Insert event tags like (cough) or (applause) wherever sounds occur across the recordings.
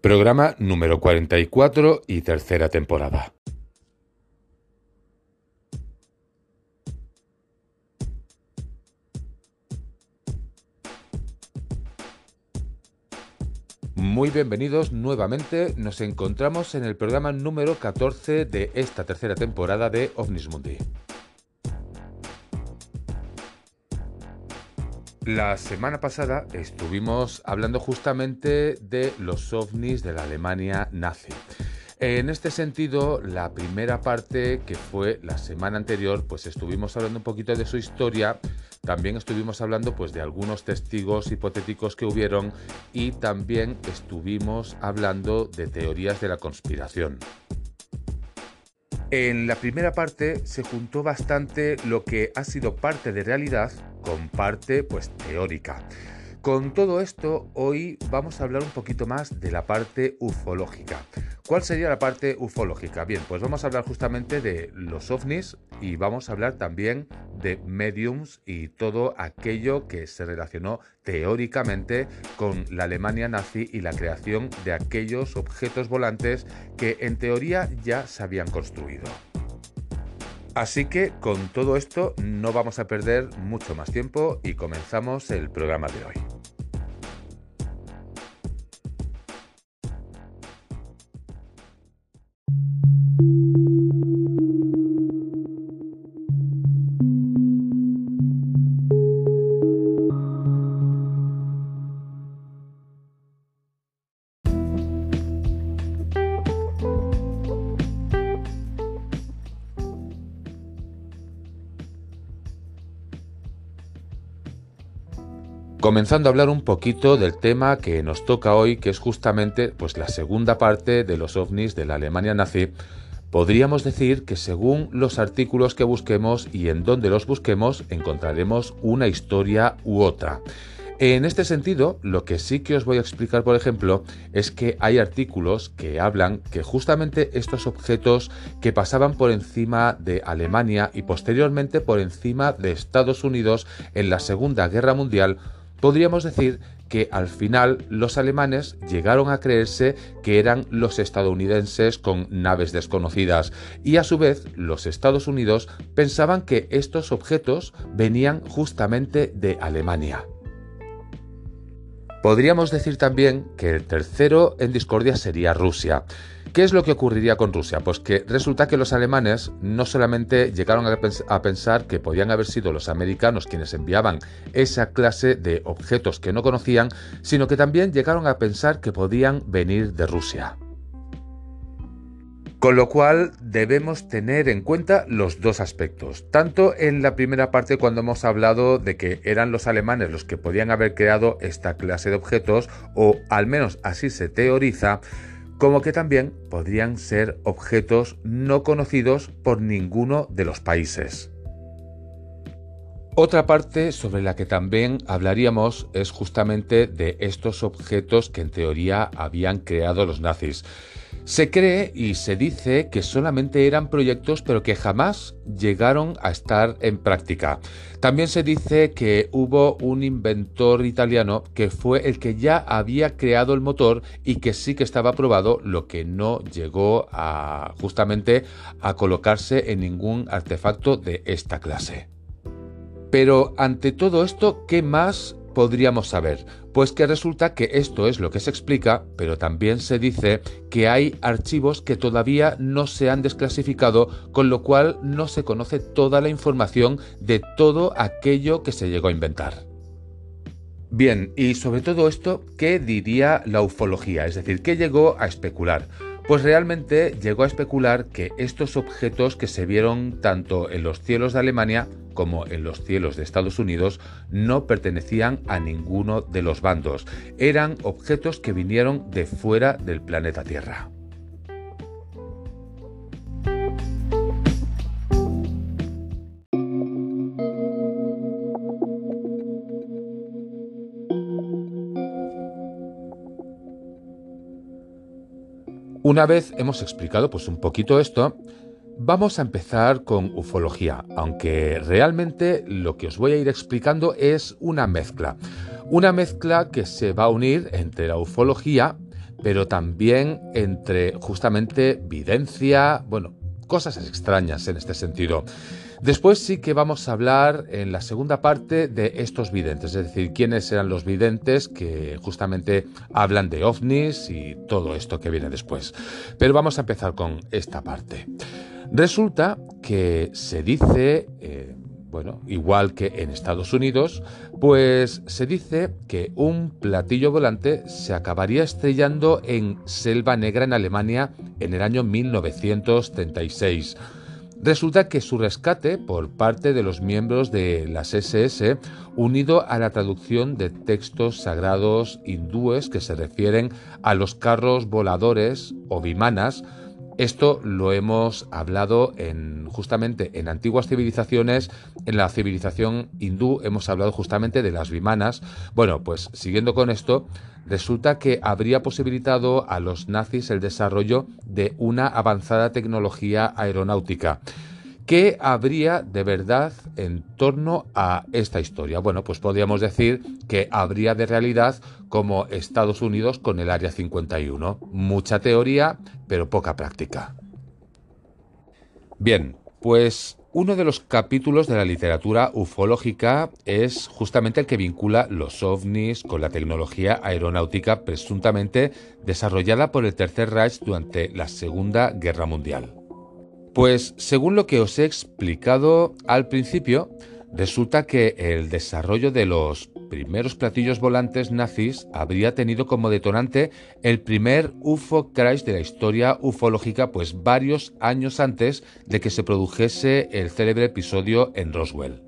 Programa número 44 y tercera temporada. Muy bienvenidos nuevamente, nos encontramos en el programa número 14 de esta tercera temporada de OVNIS Mundi. La semana pasada estuvimos hablando justamente de los ovnis de la Alemania nazi. En este sentido, la primera parte, que fue la semana anterior, pues estuvimos hablando un poquito de su historia, también estuvimos hablando pues de algunos testigos hipotéticos que hubieron y también estuvimos hablando de teorías de la conspiración. En la primera parte se juntó bastante lo que ha sido parte de realidad con parte pues teórica. Con todo esto, hoy vamos a hablar un poquito más de la parte ufológica. ¿Cuál sería la parte ufológica? Bien, pues vamos a hablar justamente de los ovnis y vamos a hablar también de mediums y todo aquello que se relacionó teóricamente con la Alemania nazi y la creación de aquellos objetos volantes que en teoría ya se habían construido. Así que con todo esto no vamos a perder mucho más tiempo y comenzamos el programa de hoy. Comenzando a hablar un poquito del tema que nos toca hoy, que es justamente pues, la segunda parte de los ovnis de la Alemania nazi. Podríamos decir que según los artículos que busquemos y en donde los busquemos, encontraremos una historia u otra. En este sentido, lo que sí que os voy a explicar, por ejemplo, es que hay artículos que hablan que justamente estos objetos que pasaban por encima de Alemania y posteriormente por encima de Estados Unidos en la Segunda Guerra Mundial podríamos decir que al final los alemanes llegaron a creerse que eran los estadounidenses con naves desconocidas y a su vez los Estados Unidos pensaban que estos objetos venían justamente de Alemania. Podríamos decir también que el tercero en discordia sería Rusia. ¿Qué es lo que ocurriría con Rusia? Pues que resulta que los alemanes no solamente llegaron a, pensar que podían haber sido los americanos quienes enviaban esa clase de objetos que no conocían, sino que también llegaron a pensar que podían venir de Rusia. Con lo cual debemos tener en cuenta los dos aspectos. Tanto en la primera parte cuando hemos hablado de que eran los alemanes los que podían haber creado esta clase de objetos, o al menos así se teoriza, como que también podrían ser objetos no conocidos por ninguno de los países. Otra parte sobre la que también hablaríamos es justamente de estos objetos que en teoría habían creado los nazis. Se cree y se dice que solamente eran proyectos pero que jamás llegaron a estar en práctica. También se dice que hubo un inventor italiano que fue el que ya había creado el motor y que sí que estaba probado, lo que no llegó a justamente a colocarse en ningún artefacto de esta clase. Pero ante todo esto, ¿qué más podríamos saber? Pues que resulta que esto es lo que se explica, pero también se dice que hay archivos que todavía no se han desclasificado, con lo cual no se conoce toda la información de todo aquello que se llegó a inventar. Bien, y sobre todo esto, ¿qué diría la ufología? Es decir, ¿qué llegó a especular? Pues realmente llegó a especular que estos objetos que se vieron tanto en los cielos de Alemania como en los cielos de Estados Unidos no pertenecían a ninguno de los bandos, eran objetos que vinieron de fuera del planeta Tierra. Una vez hemos explicado pues un poquito esto, Vamos a empezar con ufología, aunque realmente lo que os voy a ir explicando es una mezcla. Una mezcla que se va a unir entre la ufología, pero también entre justamente videncia, bueno, cosas extrañas en este sentido. Después sí que vamos a hablar en la segunda parte de estos videntes, es decir, quiénes eran los videntes que justamente hablan de ovnis y todo esto que viene después. Pero vamos a empezar con esta parte. Resulta que se dice, eh, bueno, igual que en Estados Unidos, pues se dice que un platillo volante se acabaría estrellando en Selva Negra en Alemania en el año 1936 Resulta que su rescate por parte de los miembros de las SS, unido a la traducción de textos sagrados hindúes que se refieren a los carros voladores o vimanas, esto lo hemos hablado en, justamente en antiguas civilizaciones, en la civilización hindú hemos hablado justamente de las vimanas. Bueno, pues siguiendo con esto, resulta que habría posibilitado a los nazis el desarrollo de una avanzada tecnología aeronáutica. ¿Qué habría de verdad en torno a esta historia? Bueno, pues podríamos decir que habría de realidad como Estados Unidos con el Área 51. Mucha teoría, pero poca práctica. Bien, pues uno de los capítulos de la literatura ufológica es justamente el que vincula los ovnis con la tecnología aeronáutica presuntamente desarrollada por el Tercer Reich durante la Segunda Guerra Mundial. Pues según lo que os he explicado al principio, resulta que el desarrollo de los primeros platillos volantes nazis habría tenido como detonante el primer UFO crash de la historia ufológica, pues varios años antes de que se produjese el célebre episodio en Roswell.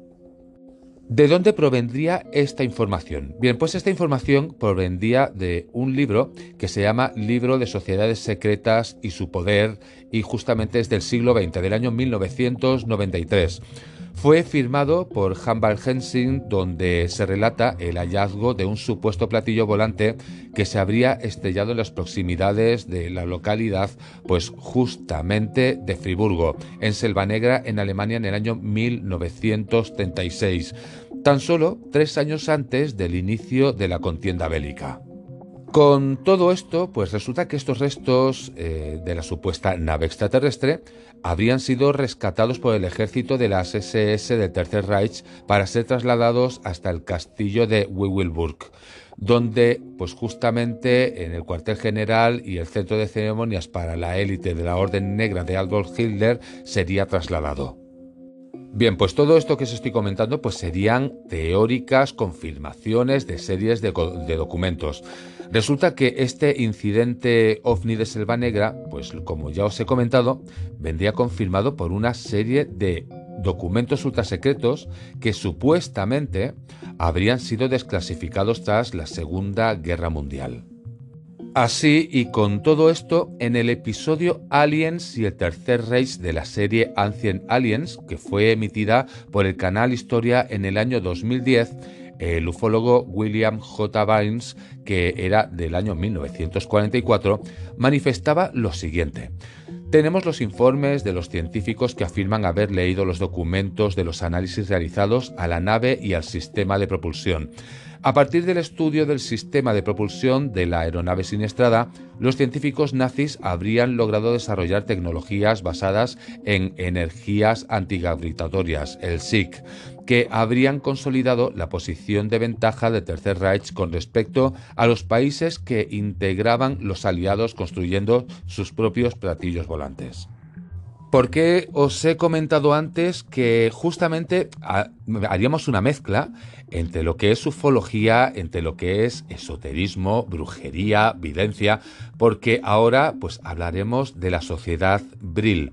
¿De dónde provendría esta información? Bien, pues esta información provendría de un libro que se llama Libro de Sociedades Secretas y su Poder y justamente es del siglo XX, del año 1993. Fue firmado por Hambal Hensing, donde se relata el hallazgo de un supuesto platillo volante que se habría estrellado en las proximidades de la localidad, pues justamente de Friburgo, en Selva Negra, en Alemania, en el año 1936, tan solo tres años antes del inicio de la contienda bélica. Con todo esto, pues resulta que estos restos eh, de la supuesta nave extraterrestre habrían sido rescatados por el ejército de las SS del Tercer Reich para ser trasladados hasta el castillo de Wewelburg, donde, pues justamente en el cuartel general y el centro de ceremonias para la élite de la Orden Negra de Adolf Hitler sería trasladado. Bien, pues todo esto que os estoy comentando pues serían teóricas confirmaciones de series de documentos. Resulta que este incidente ovni de Selva Negra, pues como ya os he comentado, vendría confirmado por una serie de documentos ultrasecretos que supuestamente habrían sido desclasificados tras la Segunda Guerra Mundial. Así y con todo esto, en el episodio Aliens y el Tercer Reich de la serie Ancient Aliens, que fue emitida por el canal Historia en el año 2010, el ufólogo William J. Vines, que era del año 1944, manifestaba lo siguiente. Tenemos los informes de los científicos que afirman haber leído los documentos de los análisis realizados a la nave y al sistema de propulsión. A partir del estudio del sistema de propulsión de la aeronave siniestrada, los científicos nazis habrían logrado desarrollar tecnologías basadas en energías antigravitatorias, el SIC, que habrían consolidado la posición de ventaja del Tercer Reich con respecto a los países que integraban los aliados construyendo sus propios platillos volantes. Porque os he comentado antes que justamente haríamos una mezcla entre lo que es ufología, entre lo que es esoterismo, brujería, videncia, porque ahora pues hablaremos de la sociedad Brill.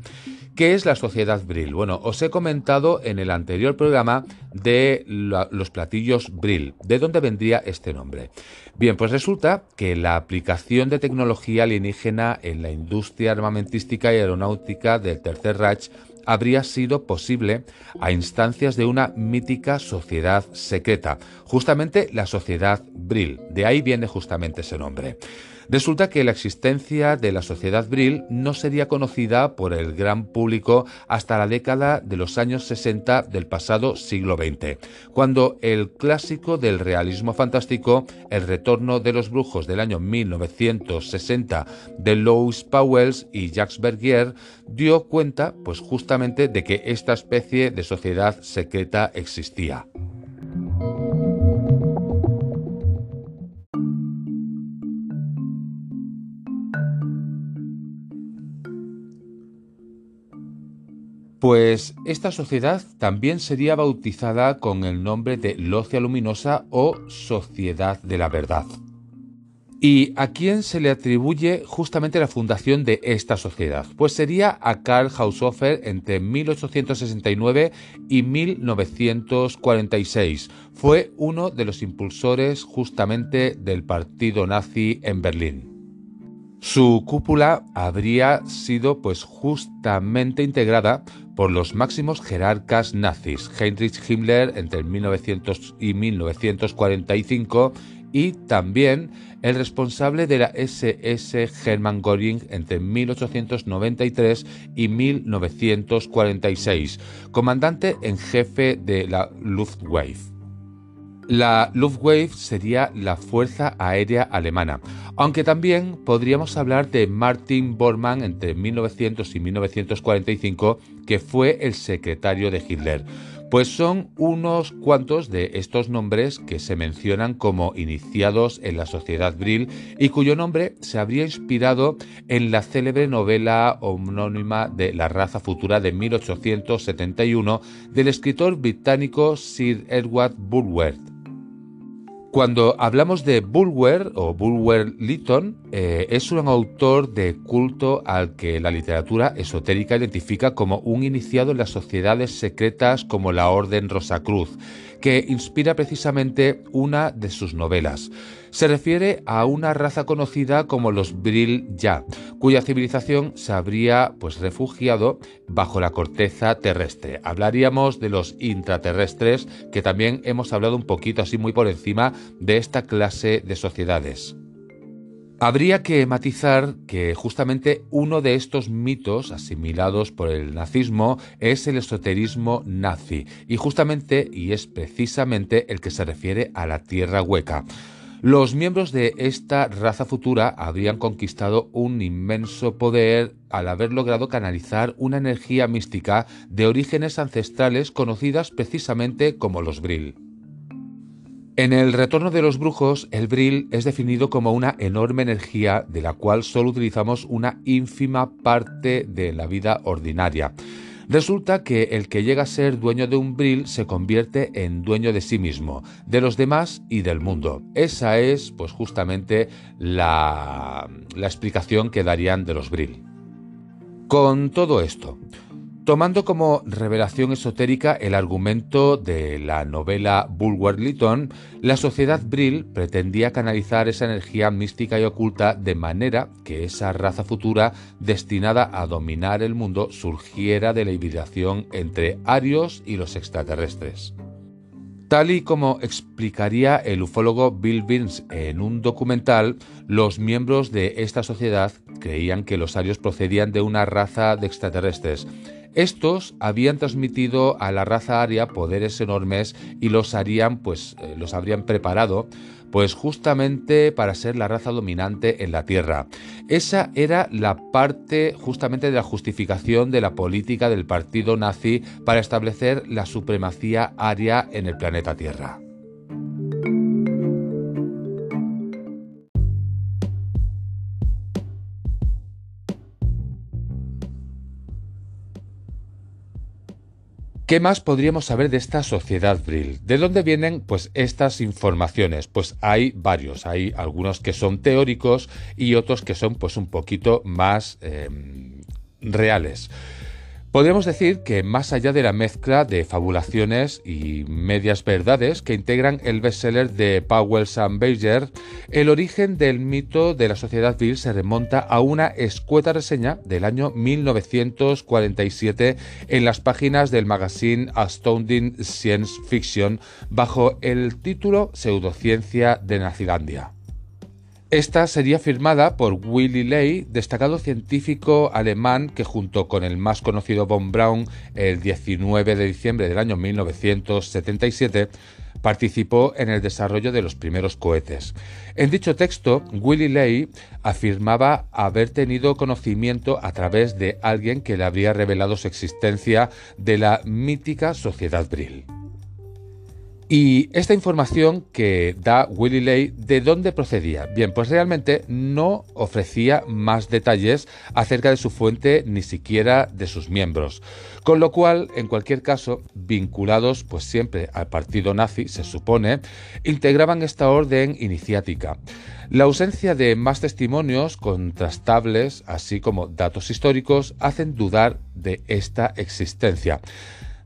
¿Qué es la sociedad Brill? Bueno, os he comentado en el anterior programa de los platillos Brill. ¿De dónde vendría este nombre? Bien, pues resulta que la aplicación de tecnología alienígena en la industria armamentística y aeronáutica del Tercer Reich habría sido posible a instancias de una mítica sociedad secreta, justamente la sociedad Brill. De ahí viene justamente ese nombre. Resulta que la existencia de la sociedad Brill no sería conocida por el gran público hasta la década de los años 60 del pasado siglo XX, cuando el clásico del realismo fantástico, El retorno de los brujos del año 1960 de Louis Powells y Jacques Bergier dio cuenta pues justamente de que esta especie de sociedad secreta existía. Pues esta sociedad también sería bautizada con el nombre de Locia Luminosa o Sociedad de la Verdad. ¿Y a quién se le atribuye justamente la fundación de esta sociedad? Pues sería a Karl Haushofer entre 1869 y 1946. Fue uno de los impulsores justamente del partido nazi en Berlín. Su cúpula habría sido pues justamente integrada por los máximos jerarcas nazis, Heinrich Himmler entre 1900 y 1945 y también el responsable de la SS Hermann Göring entre 1893 y 1946, comandante en jefe de la Luftwaffe. La Luftwaffe sería la Fuerza Aérea Alemana, aunque también podríamos hablar de Martin Bormann entre 1900 y 1945, que fue el secretario de Hitler. Pues son unos cuantos de estos nombres que se mencionan como iniciados en la sociedad Brill y cuyo nombre se habría inspirado en la célebre novela homónima de La raza futura de 1871 del escritor británico Sir Edward Bulwer. Cuando hablamos de Bulwer o Bulwer Lytton, eh, es un autor de culto al que la literatura esotérica identifica como un iniciado en las sociedades secretas como la Orden Rosacruz, que inspira precisamente una de sus novelas. Se refiere a una raza conocida como los Brill Ya, cuya civilización se habría pues refugiado bajo la corteza terrestre. Hablaríamos de los intraterrestres, que también hemos hablado un poquito así muy por encima de esta clase de sociedades. Habría que matizar que justamente uno de estos mitos asimilados por el nazismo es el esoterismo nazi y justamente y es precisamente el que se refiere a la tierra hueca. Los miembros de esta raza futura habrían conquistado un inmenso poder al haber logrado canalizar una energía mística de orígenes ancestrales conocidas precisamente como los Brill. En el retorno de los brujos, el Brill es definido como una enorme energía de la cual solo utilizamos una ínfima parte de la vida ordinaria. Resulta que el que llega a ser dueño de un Brill se convierte en dueño de sí mismo, de los demás y del mundo. Esa es, pues justamente, la, la explicación que darían de los Brill. Con todo esto, Tomando como revelación esotérica el argumento de la novela Bulwer Lytton, la sociedad Brill pretendía canalizar esa energía mística y oculta de manera que esa raza futura destinada a dominar el mundo surgiera de la hibridación entre arios y los extraterrestres. Tal y como explicaría el ufólogo Bill Burns en un documental, los miembros de esta sociedad creían que los arios procedían de una raza de extraterrestres estos habían transmitido a la raza aria poderes enormes y los harían, pues, eh, los habrían preparado, pues justamente para ser la raza dominante en la Tierra. Esa era la parte justamente de la justificación de la política del partido nazi para establecer la supremacía aria en el planeta Tierra. ¿Qué más podríamos saber de esta sociedad Brill? ¿De dónde vienen pues estas informaciones? Pues hay varios, hay algunos que son teóricos y otros que son pues un poquito más em, reales. Podríamos decir que más allá de la mezcla de fabulaciones y medias verdades que integran el bestseller de Powell and Bayer, el origen del mito de la sociedad Bill se remonta a una escueta reseña del año 1947 en las páginas del magazine Astounding Science Fiction bajo el título Pseudociencia de Nazilandia. Esta sería firmada por Willy Ley, destacado científico alemán que junto con el más conocido von Braun el 19 de diciembre del año 1977 participó en el desarrollo de los primeros cohetes. En dicho texto, Willy Ley afirmaba haber tenido conocimiento a través de alguien que le habría revelado su existencia de la mítica Sociedad Brill. Y esta información que da Willy Ley, ¿de dónde procedía? Bien, pues realmente no ofrecía más detalles acerca de su fuente ni siquiera de sus miembros. Con lo cual, en cualquier caso, vinculados pues siempre al partido nazi, se supone, integraban esta orden iniciática. La ausencia de más testimonios contrastables, así como datos históricos, hacen dudar de esta existencia.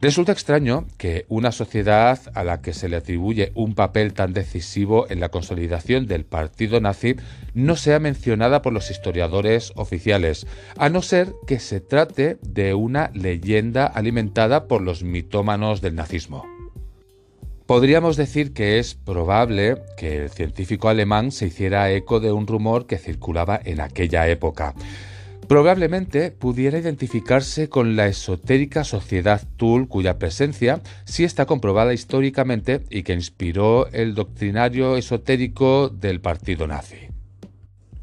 Resulta extraño que una sociedad a la que se le atribuye un papel tan decisivo en la consolidación del partido nazi no sea mencionada por los historiadores oficiales, a no ser que se trate de una leyenda alimentada por los mitómanos del nazismo. Podríamos decir que es probable que el científico alemán se hiciera eco de un rumor que circulaba en aquella época. Probablemente pudiera identificarse con la esotérica sociedad Tul, cuya presencia sí está comprobada históricamente y que inspiró el doctrinario esotérico del partido nazi.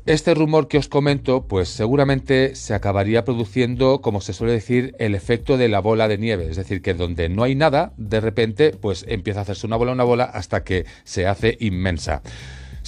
Este rumor que os comento, pues seguramente se acabaría produciendo, como se suele decir, el efecto de la bola de nieve, es decir, que donde no hay nada, de repente, pues empieza a hacerse una bola, una bola, hasta que se hace inmensa.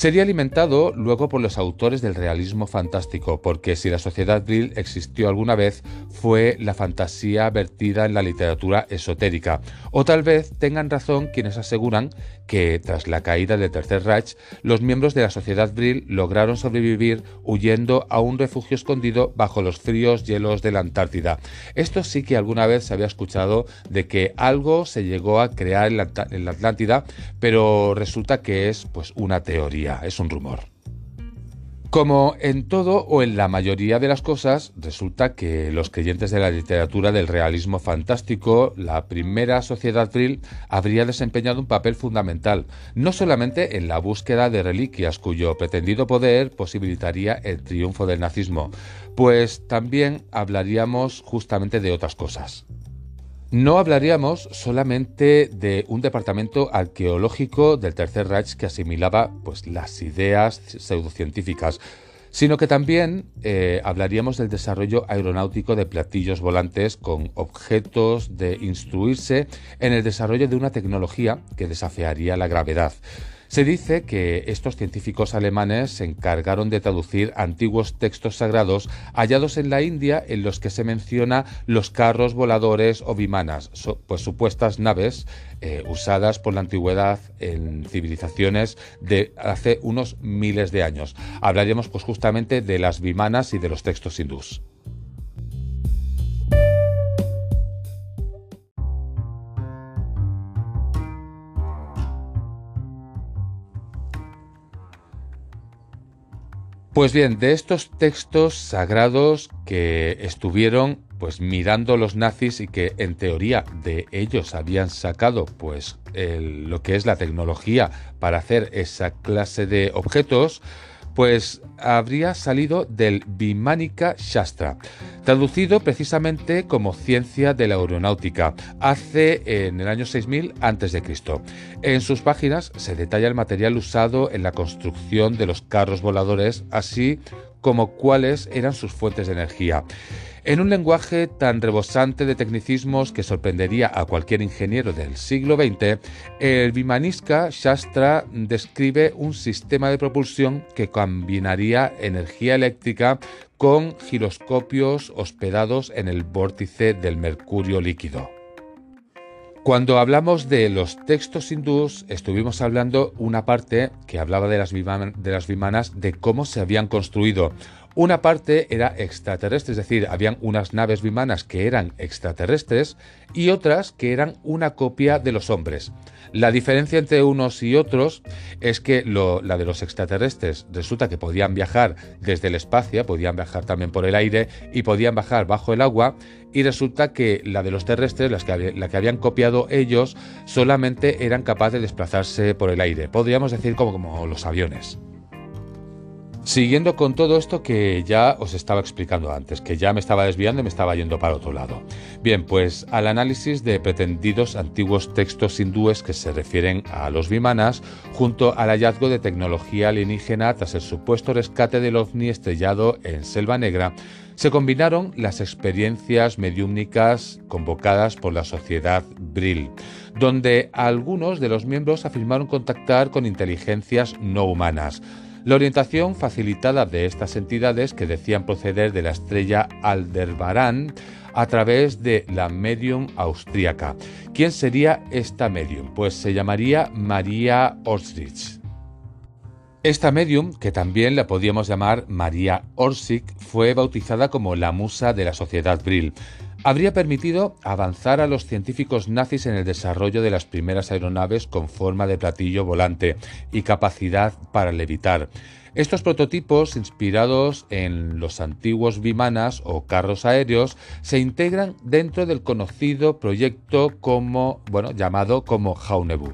Sería alimentado luego por los autores del realismo fantástico, porque si la sociedad Brill existió alguna vez, fue la fantasía vertida en la literatura esotérica. O tal vez tengan razón quienes aseguran que, tras la caída del Tercer Reich, los miembros de la sociedad Brill lograron sobrevivir huyendo a un refugio escondido bajo los fríos hielos de la Antártida. Esto sí que alguna vez se había escuchado de que algo se llegó a crear en la, en la Atlántida, pero resulta que es pues una teoría es un rumor. Como en todo o en la mayoría de las cosas, resulta que los creyentes de la literatura del realismo fantástico, la primera sociedad Brill habría desempeñado un papel fundamental, no solamente en la búsqueda de reliquias cuyo pretendido poder posibilitaría el triunfo del nazismo, pues también hablaríamos justamente de otras cosas. No hablaríamos solamente de un departamento arqueológico del Tercer Reich que asimilaba pues, las ideas pseudocientíficas, sino que también eh, hablaríamos del desarrollo aeronáutico de platillos volantes con objetos de instruirse en el desarrollo de una tecnología que desafiaría la gravedad. Se dice que estos científicos alemanes se encargaron de traducir antiguos textos sagrados hallados en la India en los que se menciona los carros voladores o vimanas, pues supuestas naves eh, usadas por la antigüedad en civilizaciones de hace unos miles de años. Hablaríamos pues justamente de las vimanas y de los textos hindús. Pues bien, de estos textos sagrados que estuvieron pues mirando los nazis y que en teoría de ellos habían sacado pues lo que es la tecnología para hacer esa clase de objetos, pues habría salido del Vimanika Shastra, traducido precisamente como ciencia de la aeronáutica, hace en el año 6000 a.C. En sus páginas se detalla el material usado en la construcción de los carros voladores, así como cuáles eran sus fuentes de energía. En un lenguaje tan rebosante de tecnicismos que sorprendería a cualquier ingeniero del siglo XX, el Vimaniska Shastra describe un sistema de propulsión que combinaría energía eléctrica con giroscopios hospedados en el vórtice del mercurio líquido. Cuando hablamos de los textos hindús, estuvimos hablando una parte que hablaba de las, de las vimanas, de cómo se habían construido. Una parte era extraterrestre, es decir, habían unas naves bimanas que eran extraterrestres y otras que eran una copia de los hombres. La diferencia entre unos y otros es que la de los extraterrestres resulta que podían viajar desde el espacio, podían viajar también por el aire y podían bajar bajo el agua y resulta que la de los terrestres, las que, la que habían copiado ellos, solamente eran capaces de desplazarse por el aire. Podríamos decir como, como los aviones. Siguiendo con todo esto que ya os estaba explicando antes, que ya me estaba desviando y me estaba yendo para otro lado. Bien, pues al análisis de pretendidos antiguos textos hindúes que se refieren a los vimanas, junto al hallazgo de tecnología alienígena tras el supuesto rescate del ovni estrellado en Selva Negra, se combinaron las experiencias mediúmnicas convocadas por la sociedad Brill, donde algunos de los miembros afirmaron contactar con inteligencias no humanas, la orientación facilitada de estas entidades que decían proceder de la estrella Aldebarán a través de la medium austríaca. ¿Quién sería esta medium? Pues se llamaría María Orsrich. Esta medium, que también la podíamos llamar María Orsic, fue bautizada como la musa de la sociedad Brill habría permitido avanzar a los científicos nazis en el desarrollo de las primeras aeronaves con forma de platillo volante y capacidad para levitar. Estos prototipos, inspirados en los antiguos bimanas o carros aéreos, se integran dentro del conocido proyecto como, bueno, llamado como Jaunebu.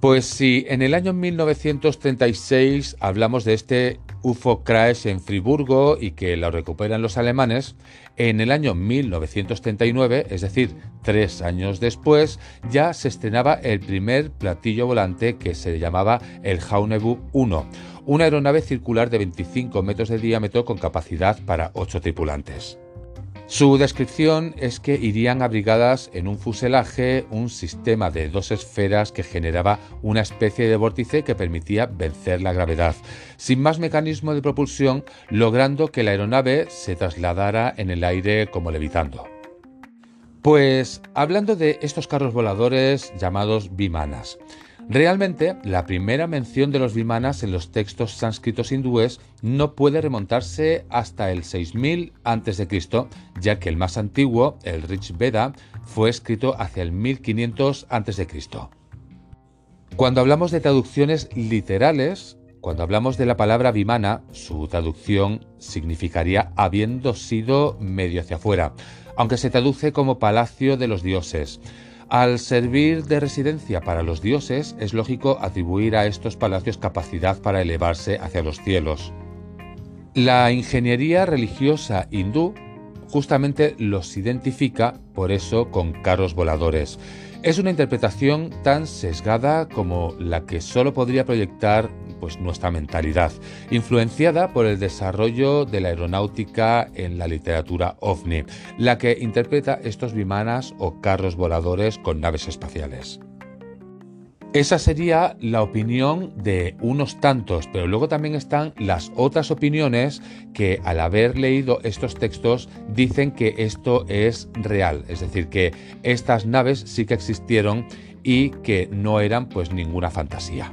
Pues si en el año 1936 hablamos de este UFO crash en Friburgo y que lo recuperan los alemanes, en el año 1939, es decir, tres años después, ya se estrenaba el primer platillo volante que se llamaba el Jaunebu 1, una aeronave circular de 25 metros de diámetro con capacidad para ocho tripulantes. Su descripción es que irían abrigadas en un fuselaje un sistema de dos esferas que generaba una especie de vórtice que permitía vencer la gravedad, sin más mecanismo de propulsión, logrando que la aeronave se trasladara en el aire como levitando. Pues hablando de estos carros voladores llamados bimanas, Realmente, la primera mención de los vimanas en los textos sánscritos hindúes no puede remontarse hasta el 6000 a.C., ya que el más antiguo, el Rich Veda, fue escrito hacia el 1500 a.C. Cuando hablamos de traducciones literales, cuando hablamos de la palabra vimana, su traducción significaría habiendo sido medio hacia afuera, aunque se traduce como palacio de los dioses. Al servir de residencia para los dioses, es lógico atribuir a estos palacios capacidad para elevarse hacia los cielos. La ingeniería religiosa hindú justamente los identifica por eso con carros voladores. Es una interpretación tan sesgada como la que solo podría proyectar pues, nuestra mentalidad, influenciada por el desarrollo de la aeronáutica en la literatura ovni, la que interpreta estos vimanas o carros voladores con naves espaciales. Esa sería la opinión de unos tantos, pero luego también están las otras opiniones que al haber leído estos textos dicen que esto es real, es decir, que estas naves sí que existieron y que no eran pues ninguna fantasía.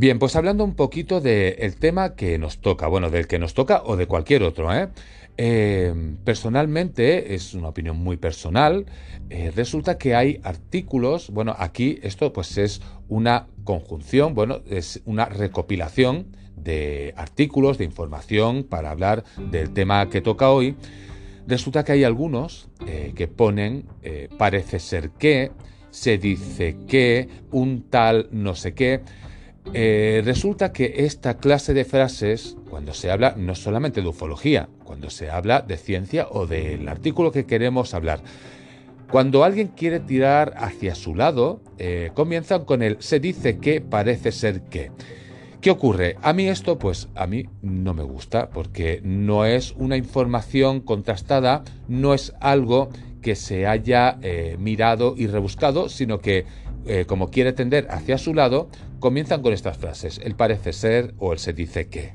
Bien, pues hablando un poquito del tema que nos toca, bueno, del que nos toca o de cualquier otro, ¿eh? eh personalmente, es una opinión muy personal, eh, resulta que hay artículos, bueno, aquí esto pues es una conjunción, bueno, es una recopilación de artículos, de información para hablar del tema que toca hoy. Resulta que hay algunos eh, que ponen parece ser que, se dice que, un tal no sé qué. Eh, resulta que esta clase de frases, cuando se habla no solamente de ufología, cuando se habla de ciencia o del artículo que queremos hablar, cuando alguien quiere tirar hacia su lado, eh, comienzan con el se dice que parece ser que. ¿Qué ocurre? A mí esto, pues a mí no me gusta, porque no es una información contrastada, no es algo que se haya eh, mirado y rebuscado, sino que eh, como quiere tender hacia su lado, comienzan con estas frases, el parece ser o el se dice que.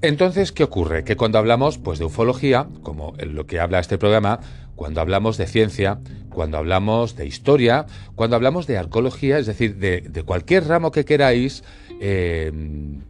Entonces, ¿qué ocurre? Que cuando hablamos pues, de ufología, como en lo que habla este programa, cuando hablamos de ciencia, cuando hablamos de historia, cuando hablamos de arqueología, es decir, de, cualquier ramo que queráis, eh,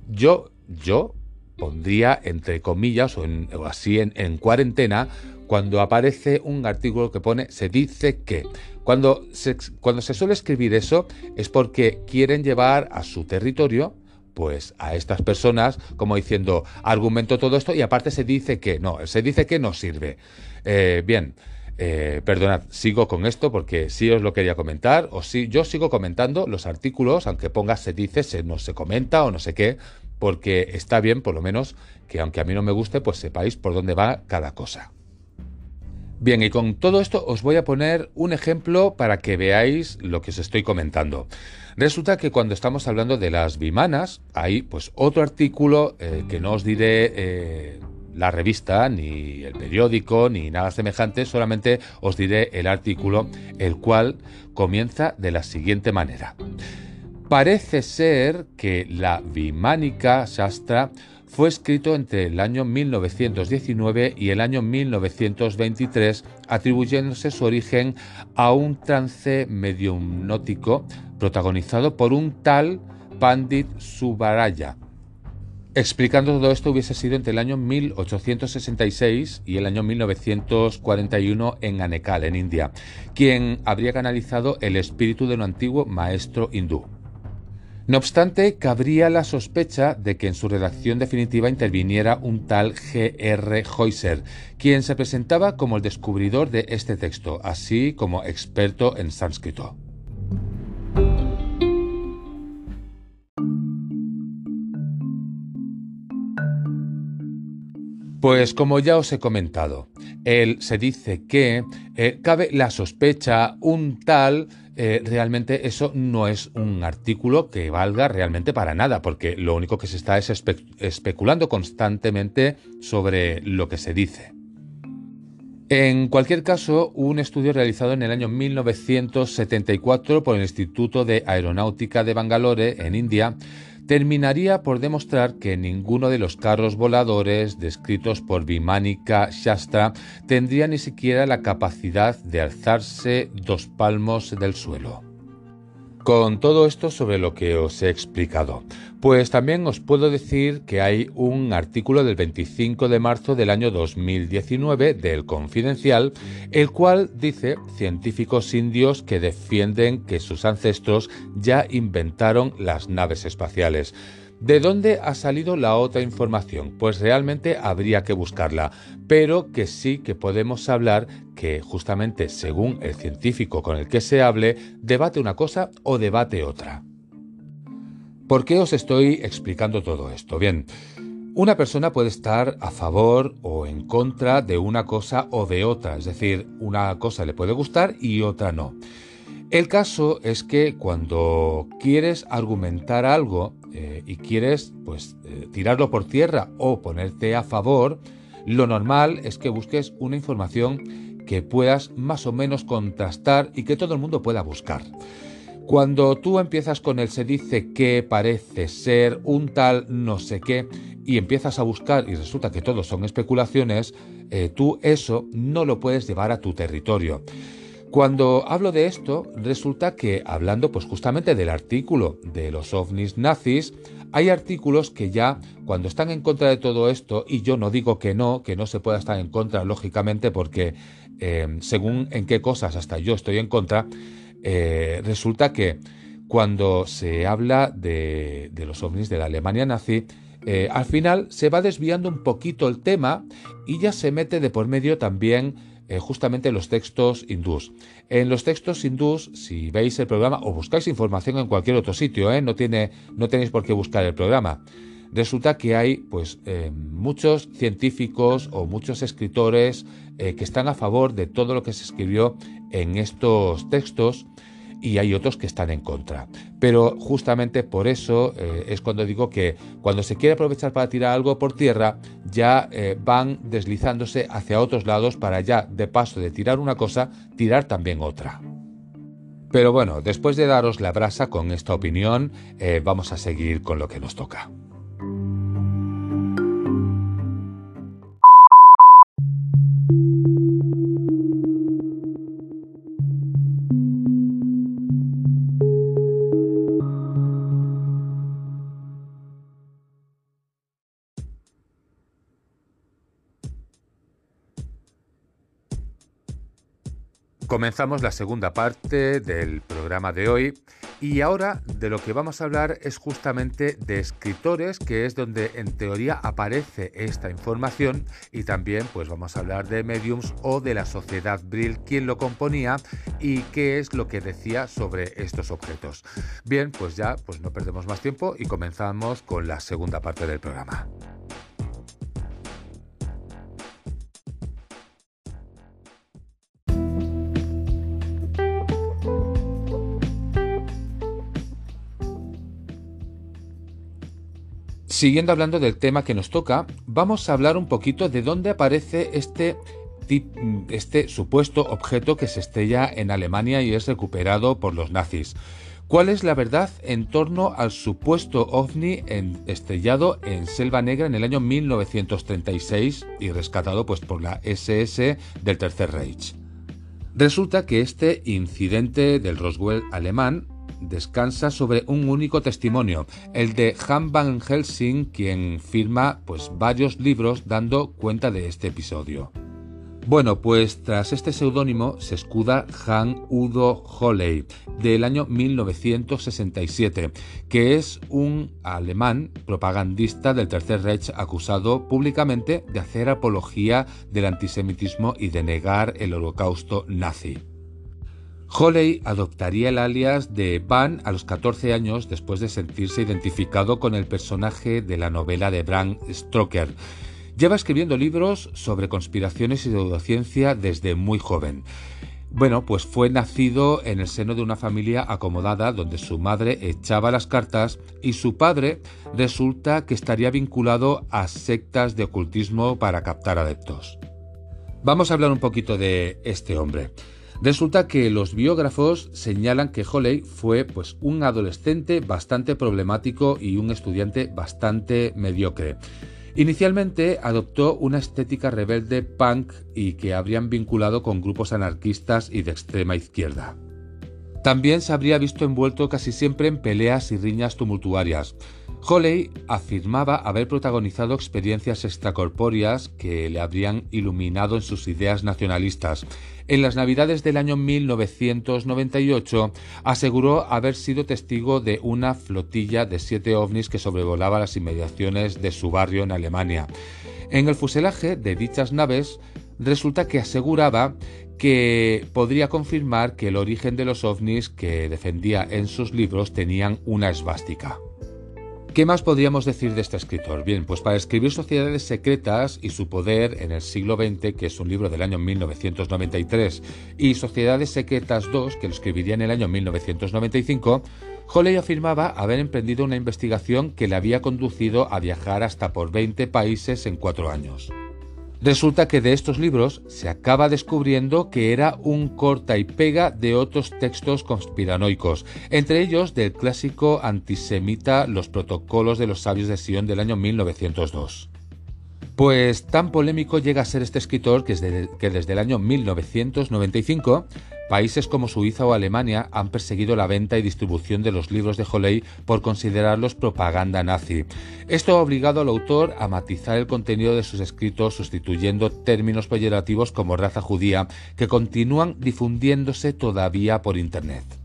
yo, yo pondría entre comillas o, así en cuarentena cuando aparece un artículo que pone se dice que. Cuando se, cuando se suele escribir eso es porque quieren llevar a su territorio pues a estas personas como diciendo argumento todo esto y aparte se dice que no, se dice que no sirve. Eh, bien, eh, perdonad, sigo con esto porque sí os lo quería comentar, o sí, yo sigo comentando los artículos, aunque ponga se dice, se no se comenta o no sé qué, porque está bien, por lo menos, que aunque a mí no me guste, pues sepáis por dónde va cada cosa. Bien, y con todo esto os voy a poner un ejemplo para que veáis lo que os estoy comentando. Resulta que cuando estamos hablando de las bimanas, hay pues otro artículo eh, que no os diré eh, la revista, ni el periódico, ni nada semejante, solamente os diré el artículo, el cual comienza de la siguiente manera. Parece ser que la Vimánica Shastra fue escrito entre el año 1919 y el año 1923, atribuyéndose su origen a un trance mediumnótico protagonizado por un tal Pandit Subaraya, Explicando todo esto hubiese sido entre el año 1866 y el año 1941 en Anekal, en India, quien habría canalizado el espíritu de un antiguo maestro hindú. No obstante, cabría la sospecha de que en su redacción definitiva interviniera un tal G.R. Heuser, quien se presentaba como el descubridor de este texto, así como experto en sánscrito. Pues como ya os he comentado, él se dice que eh, cabe la sospecha, un tal, eh, realmente eso no es un artículo que valga realmente para nada, porque lo único que se está es especulando constantemente sobre lo que se dice. En cualquier caso, un estudio realizado en el año 1974 por el Instituto de Aeronáutica de Bangalore, en India, terminaría por demostrar que ninguno de los carros voladores descritos por Vimánica Shastra tendría ni siquiera la capacidad de alzarse dos palmos del suelo. Con todo esto sobre lo que os he explicado, pues también os puedo decir que hay un artículo del 25 de marzo del año 2019 del Confidencial, el cual dice científicos indios que defienden que sus ancestros ya inventaron las naves espaciales. ¿De dónde ha salido la otra información? Pues realmente habría que buscarla, pero que sí que podemos hablar que justamente según el científico con el que se hable, debate una cosa o debate otra. ¿Por qué os estoy explicando todo esto? Bien, una persona puede estar a favor o en contra de una cosa o de otra, es decir, una cosa le puede gustar y otra no. El caso es que cuando quieres argumentar algo, eh, y quieres pues eh, tirarlo por tierra o ponerte a favor, lo normal es que busques una información que puedas más o menos contrastar y que todo el mundo pueda buscar. Cuando tú empiezas con el se dice que parece ser un tal no sé qué y empiezas a buscar y resulta que todo son especulaciones, eh, tú eso no lo puedes llevar a tu territorio. Cuando hablo de esto, resulta que hablando pues justamente del artículo de los ovnis nazis, hay artículos que ya cuando están en contra de todo esto, y yo no digo que no, que no se pueda estar en contra, lógicamente, porque eh, según en qué cosas hasta yo estoy en contra, eh, resulta que cuando se habla de, los ovnis de la Alemania nazi, eh, al final se va desviando un poquito el tema y ya se mete de por medio también eh, justamente los textos hindús. En los textos hindús, si veis el programa o buscáis información en cualquier otro sitio, ¿eh? no, tiene, no tenéis por qué buscar el programa. Resulta que hay pues, eh, muchos científicos o muchos escritores que están a favor de todo lo que se escribió en estos textos y hay otros que están en contra. Pero justamente por eso eh, es cuando digo que cuando se quiere aprovechar para tirar algo por tierra, ya eh, van deslizándose hacia otros lados para ya, de paso de tirar una cosa, tirar también otra. Pero bueno, después de daros la brasa con esta opinión, eh, vamos a seguir con lo que nos toca. Comenzamos la segunda parte del programa de hoy Y ahora de lo que vamos a hablar es justamente de escritores, que es donde en teoría aparece esta información y también pues vamos a hablar de mediums o de la sociedad Brill, quién lo componía y qué es lo que decía sobre estos objetos. Bien, pues ya pues no perdemos más tiempo y comenzamos con la segunda parte del programa. Siguiendo hablando del tema que nos toca, vamos a hablar un poquito de dónde aparece este, este supuesto objeto que se estrella en Alemania y es recuperado por los nazis. ¿Cuál es la verdad en torno al supuesto ovni estrellado en Selva Negra en el año 1936 y rescatado pues, por la SS del Tercer Reich? Resulta que este incidente del Roswell alemán descansa sobre un único testimonio, el de Han Van Helsing, quien firma pues varios libros dando cuenta de este episodio. Bueno, pues tras este seudónimo se escuda Han Udo Holley, del año 1967, que es un alemán propagandista del Tercer Reich acusado públicamente de hacer apología del antisemitismo y de negar el holocausto nazi. Holley adoptaría el alias de Van a los 14 años después de sentirse identificado con el personaje de la novela de Bram Stoker. Lleva escribiendo libros sobre conspiraciones y pseudociencia desde muy joven. Bueno, pues fue nacido en el seno de una familia acomodada donde su madre echaba las cartas y su padre resulta que estaría vinculado a sectas de ocultismo para captar adeptos. Vamos a hablar un poquito de este hombre. Resulta que los biógrafos señalan que Holley fue pues, un adolescente bastante problemático y un estudiante bastante mediocre. Inicialmente adoptó una estética rebelde punk y que habrían vinculado con grupos anarquistas y de extrema izquierda. También se habría visto envuelto casi siempre en peleas y riñas tumultuarias. Holley afirmaba haber protagonizado experiencias extracorpóreas que le habrían iluminado en sus ideas nacionalistas. En las Navidades del año 1998 aseguró haber sido testigo de una flotilla de siete ovnis que sobrevolaba las inmediaciones de su barrio en Alemania. En el fuselaje de dichas naves resulta que aseguraba que podría confirmar que el origen de los ovnis que defendía en sus libros tenían una esvástica. ¿Qué más podríamos decir de este escritor? Bien, pues para escribir Sociedades Secretas y su poder en el siglo XX, que es un libro del año 1993, y Sociedades Secretas II, que lo escribiría en el año 1995, Holley afirmaba haber emprendido una investigación que le había conducido a viajar hasta por 20 países en cuatro años. Resulta que de estos libros se acaba descubriendo que era un corta y pega de otros textos conspiranoicos, entre ellos del clásico antisemita Los protocolos de los sabios de Sion del año 1902. Pues tan polémico llega a ser este escritor que desde, el año 1995 países como Suiza o Alemania han perseguido la venta y distribución de los libros de Holley por considerarlos propaganda nazi. Esto ha obligado al autor a matizar el contenido de sus escritos sustituyendo términos peyorativos como raza judía que continúan difundiéndose todavía por Internet.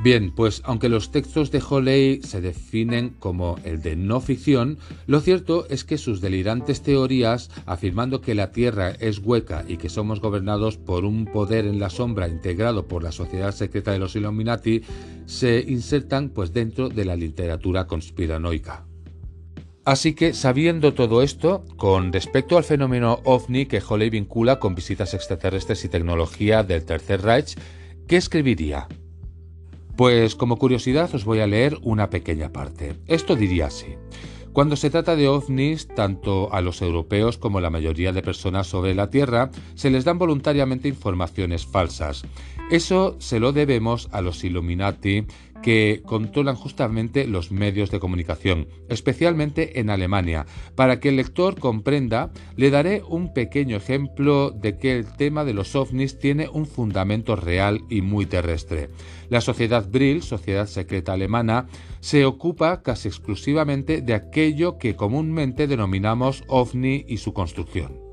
Bien, pues aunque los textos de Holley se definen como el de no ficción, lo cierto es que sus delirantes teorías, afirmando que la Tierra es hueca y que somos gobernados por un poder en la sombra integrado por la sociedad secreta de los Illuminati, se insertan pues dentro de la literatura conspiranoica. Así que, sabiendo todo esto, con respecto al fenómeno ovni que Holley vincula con visitas extraterrestres y tecnología del Tercer Reich, ¿qué escribiría? Pues como curiosidad os voy a leer una pequeña parte. Esto diría así. Cuando se trata de ovnis, tanto a los europeos como a la mayoría de personas sobre la Tierra, se les dan voluntariamente informaciones falsas. Eso se lo debemos a los Illuminati que controlan justamente los medios de comunicación, especialmente en Alemania. Para que el lector comprenda, le daré un pequeño ejemplo de que el tema de los ovnis tiene un fundamento real y muy terrestre. La sociedad Brill, sociedad secreta alemana, se ocupa casi exclusivamente de aquello que comúnmente denominamos ovni y su construcción.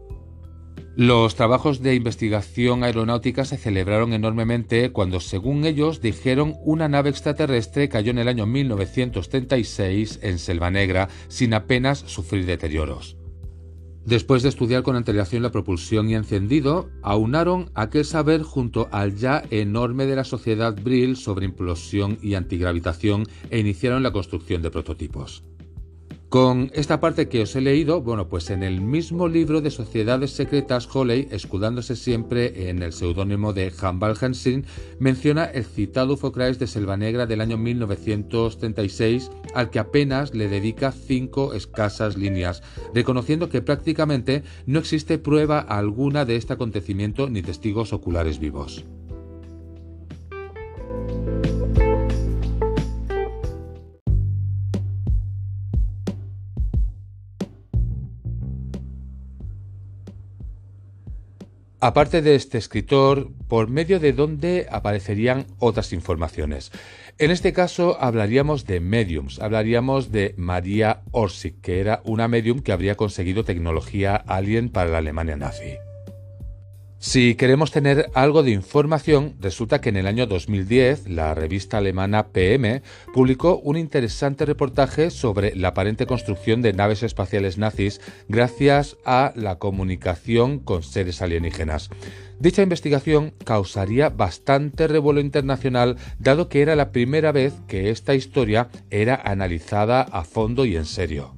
Los trabajos de investigación aeronáutica se celebraron enormemente cuando, según ellos, dijeron una nave extraterrestre cayó en el año 1936 en Selva Negra sin apenas sufrir deterioros. Después de estudiar con antelación la propulsión y encendido, aunaron aquel saber junto al ya enorme de la sociedad Brill sobre implosión y antigravitación e iniciaron la construcción de prototipos. Con esta parte que os he leído, bueno, pues en el mismo libro de Sociedades Secretas, Holley, escudándose siempre en el seudónimo de Hambal Hansen, menciona el citado Focrais de Selva Negra del año 1936, al que apenas le dedica cinco escasas líneas, reconociendo que prácticamente no existe prueba alguna de este acontecimiento ni testigos oculares vivos. Aparte de este escritor, por medio de donde aparecerían otras informaciones. En este caso hablaríamos de mediums, hablaríamos de María Orsic, que era una medium que habría conseguido tecnología alien para la Alemania nazi. Si queremos tener algo de información, resulta que en el año 2010 la revista alemana PM publicó un interesante reportaje sobre la aparente construcción de naves espaciales nazis gracias a la comunicación con seres alienígenas. Dicha investigación causaría bastante revuelo internacional dado que era la primera vez que esta historia era analizada a fondo y en serio.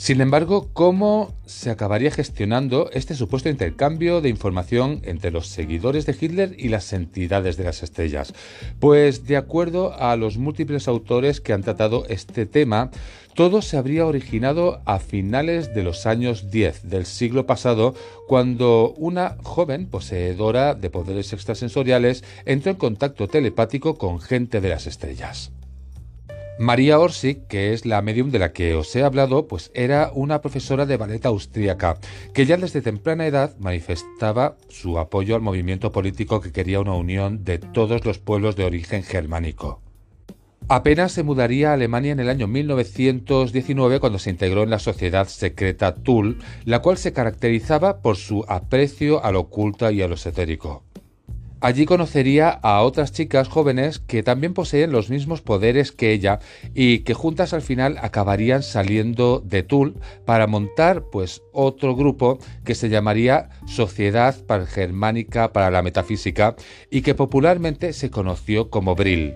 Sin embargo, ¿cómo se acabaría gestionando este supuesto intercambio de información entre los seguidores de Hitler y las entidades de las estrellas? Pues de acuerdo a los múltiples autores que han tratado este tema, todo se habría originado a finales de los años 10 del siglo pasado, cuando una joven poseedora de poderes extrasensoriales entró en contacto telepático con gente de las estrellas. María Orsic, que es la medium de la que os he hablado, pues era una profesora de ballet austríaca, que ya desde temprana edad manifestaba su apoyo al movimiento político que quería una unión de todos los pueblos de origen germánico. Apenas se mudaría a Alemania en el año 1919 cuando se integró en la sociedad secreta Tull, la cual se caracterizaba por su aprecio a lo oculto y a lo esotérico. Allí conocería a otras chicas jóvenes que también poseen los mismos poderes que ella y que juntas al final acabarían saliendo de Tull para montar pues otro grupo que se llamaría Sociedad Pangermánica para la Metafísica y que popularmente se conoció como Brill.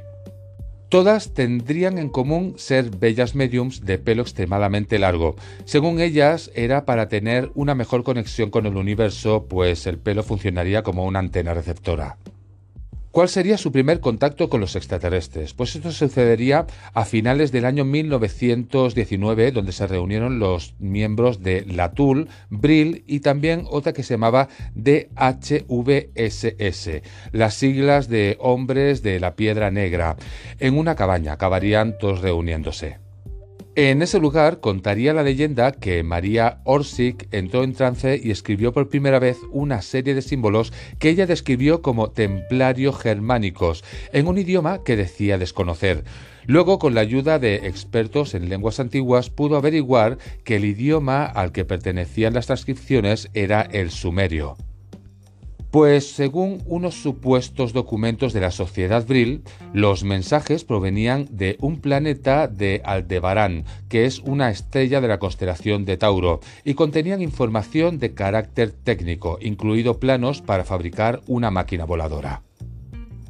Todas tendrían en común ser bellas mediums de pelo extremadamente largo. Según ellas, era para tener una mejor conexión con el universo, pues el pelo funcionaría como una antena receptora. ¿Cuál sería su primer contacto con los extraterrestres? Pues esto sucedería a finales del año 1919, donde se reunieron los miembros de la TUL, Brill y también otra que se llamaba DHVSS, las siglas de Hombres de la Piedra Negra, en una cabaña, acabarían todos reuniéndose. En ese lugar contaría la leyenda que María Orsic entró en trance y escribió por primera vez una serie de símbolos que ella describió como templarios germánicos, en un idioma que decía desconocer. Luego, con la ayuda de expertos en lenguas antiguas, pudo averiguar que el idioma al que pertenecían las transcripciones era el sumerio. Pues según unos supuestos documentos de la sociedad Brill, los mensajes provenían de un planeta de Aldebarán, que es una estrella de la constelación de Tauro, y contenían información de carácter técnico, incluido planos para fabricar una máquina voladora.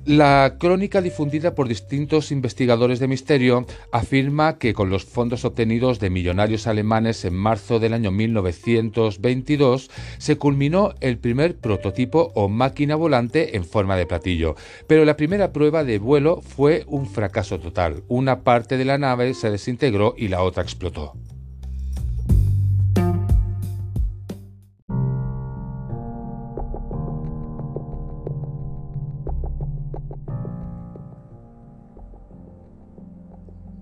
La crónica difundida por distintos investigadores de misterio afirma que con los fondos obtenidos de millonarios alemanes en marzo del año 1922 se culminó el primer prototipo o máquina volante en forma de platillo, pero la primera prueba de vuelo fue un fracaso total. Una parte de la nave se desintegró y la otra explotó.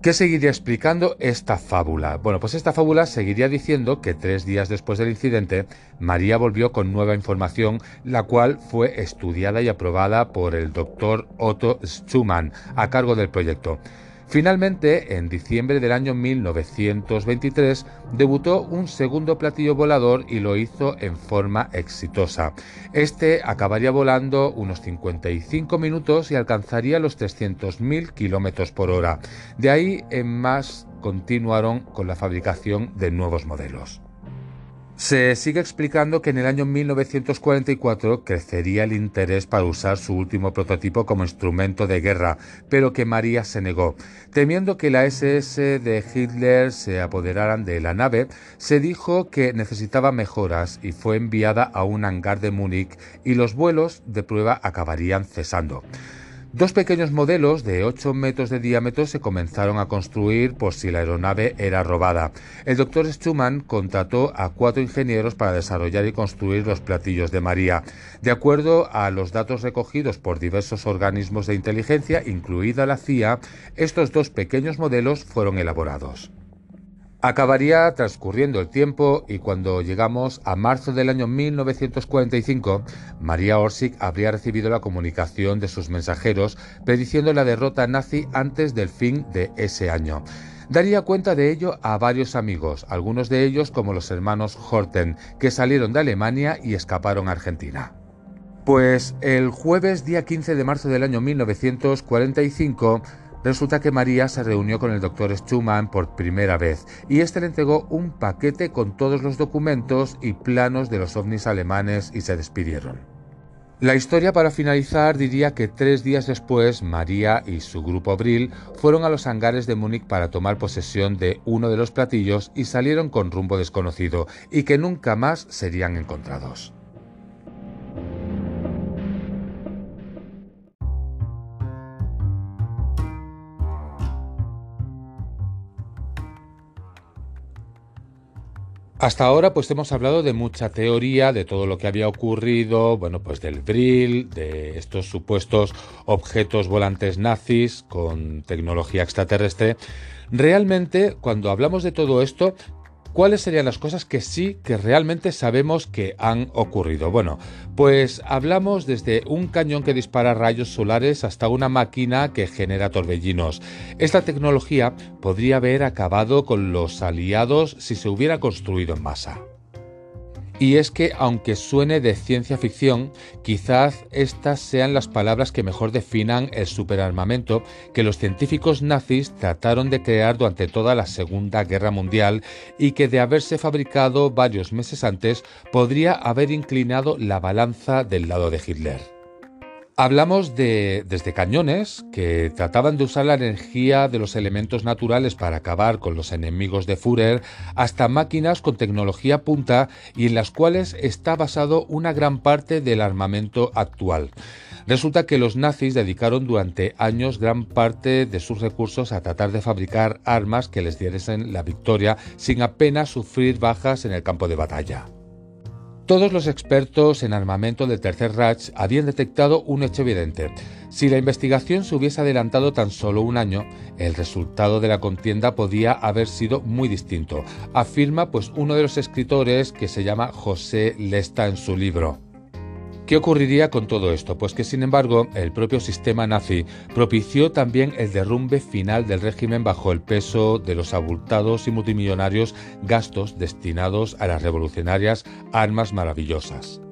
¿Qué seguiría explicando esta fábula? Bueno, pues esta fábula seguiría diciendo que tres días después del incidente, María volvió con nueva información, la cual fue estudiada y aprobada por el doctor Otto Schumann, a cargo del proyecto. Finalmente, en diciembre del año 1923, debutó un segundo platillo volador y lo hizo en forma exitosa. Este acabaría volando unos 55 minutos y alcanzaría los 300.000 kilómetros por hora. De ahí en más continuaron con la fabricación de nuevos modelos. Se sigue explicando que en el año 1944 crecería el interés para usar su último prototipo como instrumento de guerra, pero que María se negó. Temiendo que la SS de Hitler se apoderaran de la nave, se dijo que necesitaba mejoras y fue enviada a un hangar de Múnich y los vuelos de prueba acabarían cesando. Dos pequeños modelos de 8 metros de diámetro se comenzaron a construir por si la aeronave era robada. El doctor Schumann contrató a cuatro ingenieros para desarrollar y construir los platillos de María. De acuerdo a los datos recogidos por diversos organismos de inteligencia, incluida la CIA, estos dos pequeños modelos fueron elaborados. Acabaría transcurriendo el tiempo y cuando llegamos a marzo del año 1945, María Orsic habría recibido la comunicación de sus mensajeros prediciendo la derrota nazi antes del fin de ese año. Daría cuenta de ello a varios amigos, algunos de ellos como los hermanos Horten, que salieron de Alemania y escaparon a Argentina. Pues el jueves día 15 de marzo del año 1945, Resulta que María se reunió con el doctor Schumann por primera vez y este le entregó un paquete con todos los documentos y planos de los ovnis alemanes y se despidieron. La historia para finalizar diría que tres días después María y su grupo Brill fueron a los hangares de Múnich para tomar posesión de uno de los platillos y salieron con rumbo desconocido y que nunca más serían encontrados. Hasta ahora pues hemos hablado de mucha teoría, de todo lo que había ocurrido, bueno pues del Brill, de estos supuestos objetos volantes nazis con tecnología extraterrestre. Realmente cuando hablamos de todo esto ¿Cuáles serían las cosas que sí que realmente sabemos que han ocurrido? Bueno, pues hablamos desde un cañón que dispara rayos solares hasta una máquina que genera torbellinos. Esta tecnología podría haber acabado con los aliados si se hubiera construido en masa. Y es que, aunque suene de ciencia ficción, quizás estas sean las palabras que mejor definan el superarmamento que los científicos nazis trataron de crear durante toda la Segunda Guerra Mundial y que de haberse fabricado varios meses antes podría haber inclinado la balanza del lado de Hitler. Hablamos de desde cañones que trataban de usar la energía de los elementos naturales para acabar con los enemigos de Führer, hasta máquinas con tecnología punta y en las cuales está basado una gran parte del armamento actual. Resulta que los nazis dedicaron durante años gran parte de sus recursos a tratar de fabricar armas que les diesen la victoria sin apenas sufrir bajas en el campo de batalla. Todos los expertos en armamento del Tercer Reich habían detectado un hecho evidente. Si la investigación se hubiese adelantado tan solo un año, el resultado de la contienda podía haber sido muy distinto, afirma pues uno de los escritores que se llama José Lesta en su libro. ¿Qué ocurriría con todo esto? Pues que sin embargo el propio sistema nazi propició también el derrumbe final del régimen bajo el peso de los abultados y multimillonarios gastos destinados a las revolucionarias armas maravillosas.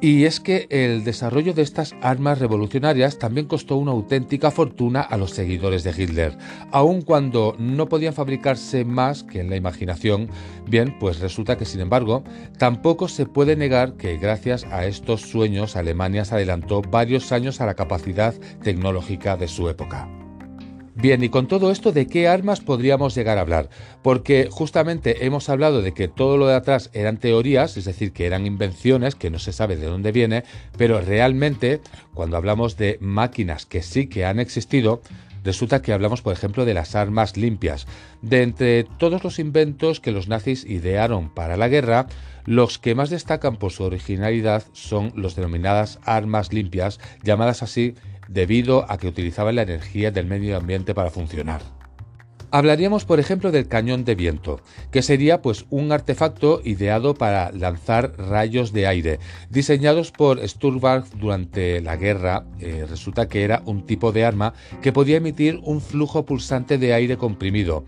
Y es que el desarrollo de estas armas revolucionarias también costó una auténtica fortuna a los seguidores de Hitler, aun cuando no podían fabricarse más que en la imaginación. Bien, pues resulta que sin embargo, tampoco se puede negar que gracias a estos sueños Alemania se adelantó varios años a la capacidad tecnológica de su época. Bien, y con todo esto, ¿de qué armas podríamos llegar a hablar? Porque justamente hemos hablado de que todo lo de atrás eran teorías, es decir, que eran invenciones, que no se sabe de dónde viene, pero realmente, cuando hablamos de máquinas que sí que han existido, resulta que hablamos, por ejemplo, de las armas limpias. De entre todos los inventos que los nazis idearon para la guerra, los que más destacan por su originalidad son los denominadas armas limpias, llamadas así debido a que utilizaban la energía del medio ambiente para funcionar. Hablaríamos, por ejemplo, del cañón de viento, que sería pues un artefacto ideado para lanzar rayos de aire, diseñados por Sturmbach durante la guerra. Eh, resulta que era un tipo de arma que podía emitir un flujo pulsante de aire comprimido,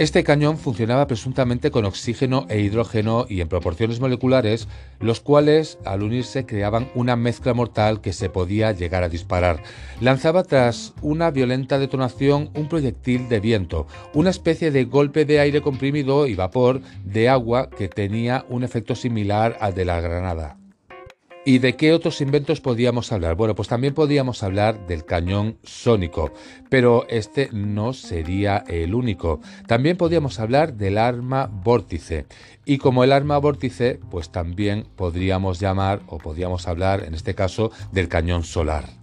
este cañón funcionaba presuntamente con oxígeno e hidrógeno y en proporciones moleculares, los cuales al unirse creaban una mezcla mortal que se podía llegar a disparar. Lanzaba tras una violenta detonación un proyectil de viento, una especie de golpe de aire comprimido y vapor de agua que tenía un efecto similar al de la granada. ¿Y de qué otros inventos podíamos hablar? Bueno, pues también podíamos hablar del cañón sónico, pero este no sería el único. También podíamos hablar del arma vórtice. Y como el arma vórtice, pues también podríamos llamar o podríamos hablar en este caso del cañón solar.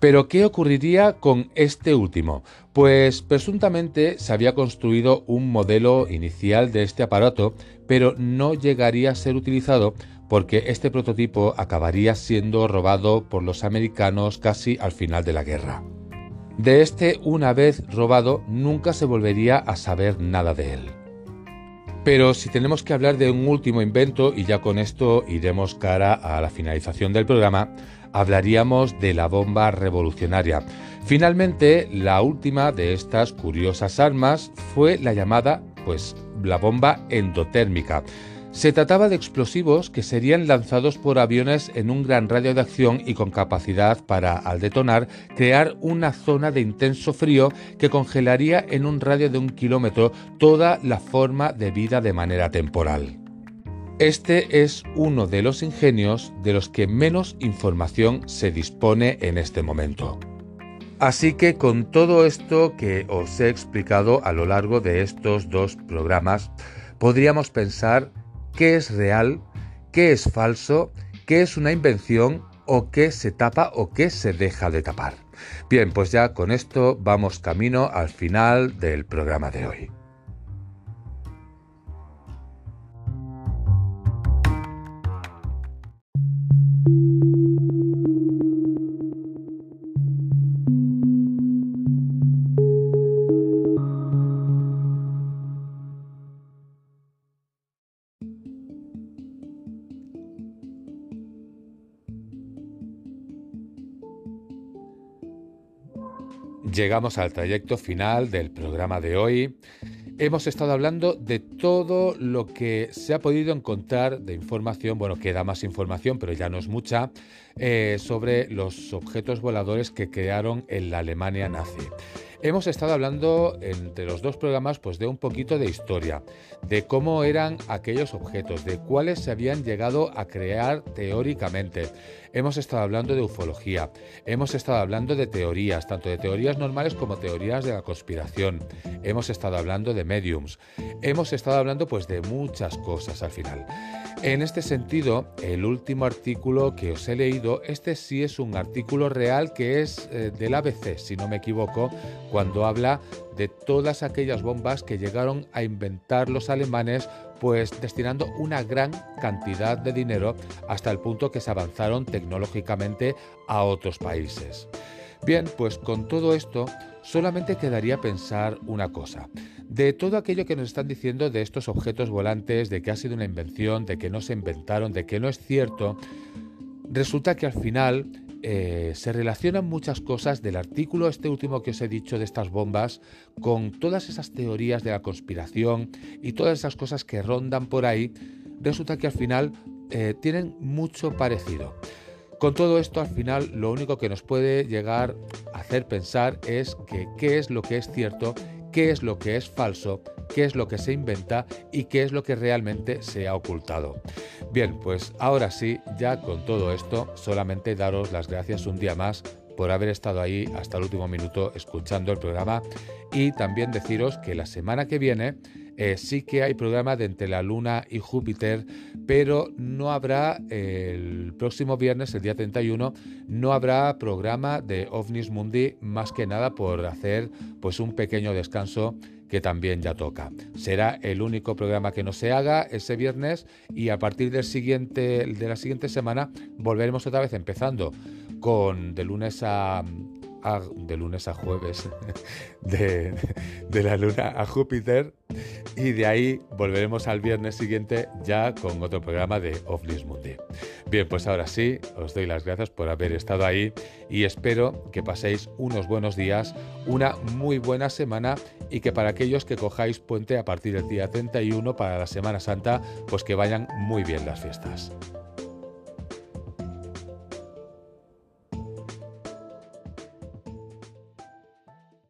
Pero ¿qué ocurriría con este último? Pues presuntamente se había construido un modelo inicial de este aparato, pero no llegaría a ser utilizado porque este prototipo acabaría siendo robado por los americanos casi al final de la guerra. De este, una vez robado, nunca se volvería a saber nada de él. Pero si tenemos que hablar de un último invento, y ya con esto iremos cara a la finalización del programa, hablaríamos de la bomba revolucionaria. Finalmente, la última de estas curiosas armas fue la llamada, pues, la bomba endotérmica se trataba de explosivos que serían lanzados por aviones en un gran radio de acción y con capacidad para, al detonar, crear una zona de intenso frío que congelaría en un radio de un kilómetro toda la forma de vida de manera temporal. Este es uno de los ingenios de los que menos información se dispone en este momento. Así que con todo esto que os he explicado a lo largo de estos dos programas, podríamos pensar qué es real, qué es falso, qué es una invención o qué se tapa o qué se deja de tapar. Bien, pues ya con esto vamos camino al final del programa de hoy. Llegamos al trayecto final del programa de hoy. Hemos estado hablando de todo lo que se ha podido encontrar de información, bueno, queda más información, pero ya no es mucha, eh, sobre los objetos voladores que crearon en la Alemania nazi. Hemos estado hablando entre los dos programas pues de un poquito de historia, de cómo eran aquellos objetos, de cuáles se habían llegado a crear teóricamente. Hemos estado hablando de ufología, hemos estado hablando de teorías, tanto de teorías normales como teorías de la conspiración. Hemos estado hablando de mediums. Hemos estado hablando pues de muchas cosas al final. En este sentido, el último artículo que os he leído, este sí es un artículo real que es eh, del ABC, si no me equivoco, cuando habla de todas aquellas bombas que llegaron a inventar los alemanes, pues destinando una gran cantidad de dinero hasta el punto que se avanzaron tecnológicamente a otros países. Bien, pues con todo esto solamente quedaría pensar una cosa. De todo aquello que nos están diciendo de estos objetos volantes, de que ha sido una invención, de que no se inventaron, de que no es cierto, resulta que al final eh, se relacionan muchas cosas del artículo este último que os he dicho de estas bombas con todas esas teorías de la conspiración y todas esas cosas que rondan por ahí. Resulta que al final eh, tienen mucho parecido. Con todo esto, al final, lo único que nos puede llegar a hacer pensar es que qué es lo que es cierto, qué es lo que es falso, qué es lo que se inventa y qué es lo que realmente se ha ocultado. Bien, pues ahora sí, ya con todo esto, solamente daros las gracias un día más por haber estado ahí hasta el último minuto escuchando el programa y también deciros que la semana que viene eh, sí que hay programa de entre la Luna y Júpiter, pero no habrá el próximo viernes, el día 31, no habrá programa de OVNIS Mundi más que nada por hacer pues un pequeño descanso que también ya toca. Será el único programa que no se haga ese viernes y a partir del siguiente, de la siguiente semana volveremos otra vez empezando con de lunes a, de lunes a jueves, (laughs) de, de la luna a Júpiter, y de ahí volveremos al viernes siguiente ya con otro programa de Office Mundi. Bien, pues ahora sí, os doy las gracias por haber estado ahí y espero que paséis unos buenos días, una muy buena semana y que para aquellos que cojáis puente a partir del día 31 para la Semana Santa, pues que vayan muy bien las fiestas.